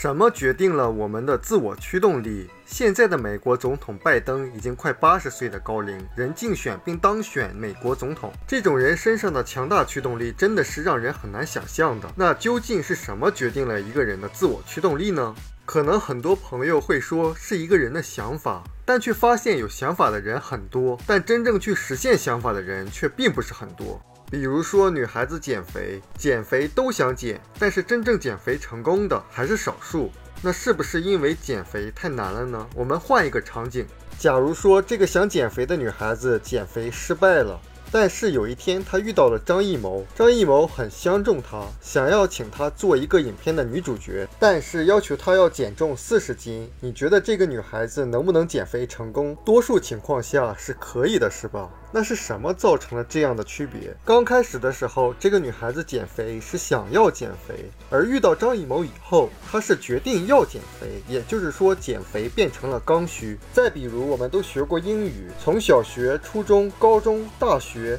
什么决定了我们的自我驱动力？现在的美国总统拜登已经快八十岁的高龄，仍竞选并当选美国总统。这种人身上的强大驱动力真的是让人很难想象的。那究竟是什么决定了一个人的自我驱动力呢？可能很多朋友会说是一个人的想法，但却发现有想法的人很多，但真正去实现想法的人却并不是很多。比如说，女孩子减肥，减肥都想减，但是真正减肥成功的还是少数。那是不是因为减肥太难了呢？我们换一个场景，假如说这个想减肥的女孩子减肥失败了。但是有一天，她遇到了张艺谋，张艺谋很相中她，想要请她做一个影片的女主角，但是要求她要减重四十斤。你觉得这个女孩子能不能减肥成功？多数情况下是可以的，是吧？那是什么造成了这样的区别？刚开始的时候，这个女孩子减肥是想要减肥，而遇到张艺谋以后，她是决定要减肥，也就是说，减肥变成了刚需。再比如，我们都学过英语，从小学、初中、高中、大学。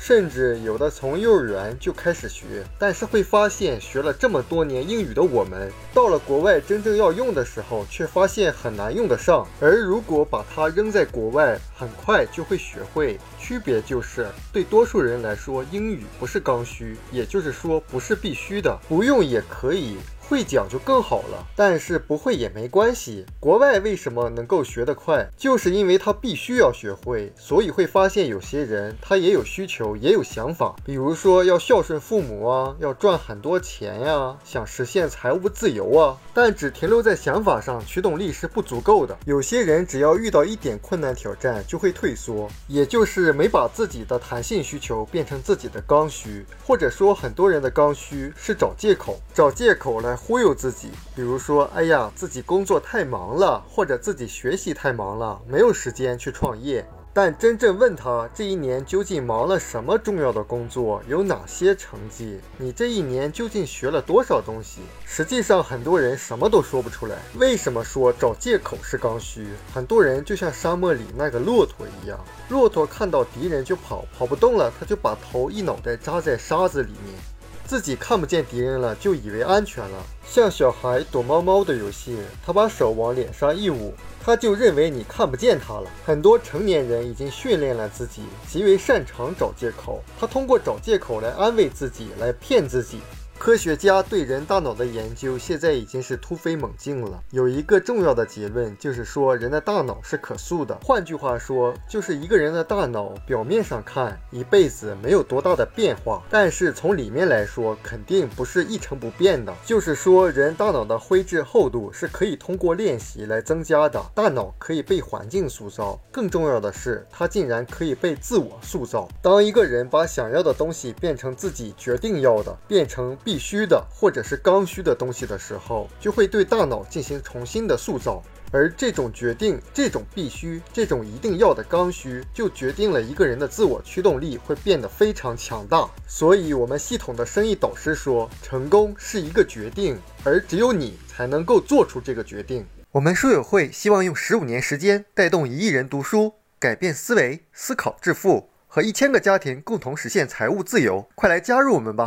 甚至有的从幼儿园就开始学，但是会发现学了这么多年英语的我们，到了国外真正要用的时候，却发现很难用得上。而如果把它扔在国外，很快就会学会。区别就是，对多数人来说，英语不是刚需，也就是说不是必须的，不用也可以。会讲就更好了，但是不会也没关系。国外为什么能够学得快，就是因为他必须要学会，所以会发现有些人他也有需求，也有想法，比如说要孝顺父母啊，要赚很多钱呀，想实现财务自由啊，但只停留在想法上，驱动力是不足够的。有些人只要遇到一点困难挑战就会退缩，也就是没把自己的弹性需求变成自己的刚需，或者说很多人的刚需是找借口，找借口来。忽悠自己，比如说，哎呀，自己工作太忙了，或者自己学习太忙了，没有时间去创业。但真正问他这一年究竟忙了什么重要的工作，有哪些成绩？你这一年究竟学了多少东西？实际上，很多人什么都说不出来。为什么说找借口是刚需？很多人就像沙漠里那个骆驼一样，骆驼看到敌人就跑，跑不动了，他就把头一脑袋扎在沙子里面。自己看不见敌人了，就以为安全了。像小孩躲猫猫的游戏，他把手往脸上一捂，他就认为你看不见他了。很多成年人已经训练了自己，极为擅长找借口。他通过找借口来安慰自己，来骗自己。科学家对人大脑的研究现在已经是突飞猛进了。有一个重要的结论，就是说人的大脑是可塑的。换句话说，就是一个人的大脑表面上看一辈子没有多大的变化，但是从里面来说，肯定不是一成不变的。就是说，人大脑的灰质厚度是可以通过练习来增加的。大脑可以被环境塑造，更重要的是，它竟然可以被自我塑造。当一个人把想要的东西变成自己决定要的，变成。必须的，或者是刚需的东西的时候，就会对大脑进行重新的塑造，而这种决定、这种必须、这种一定要的刚需，就决定了一个人的自我驱动力会变得非常强大。所以，我们系统的生意导师说，成功是一个决定，而只有你才能够做出这个决定。我们书友会希望用十五年时间，带动一亿人读书，改变思维，思考致富，和一千个家庭共同实现财务自由。快来加入我们吧！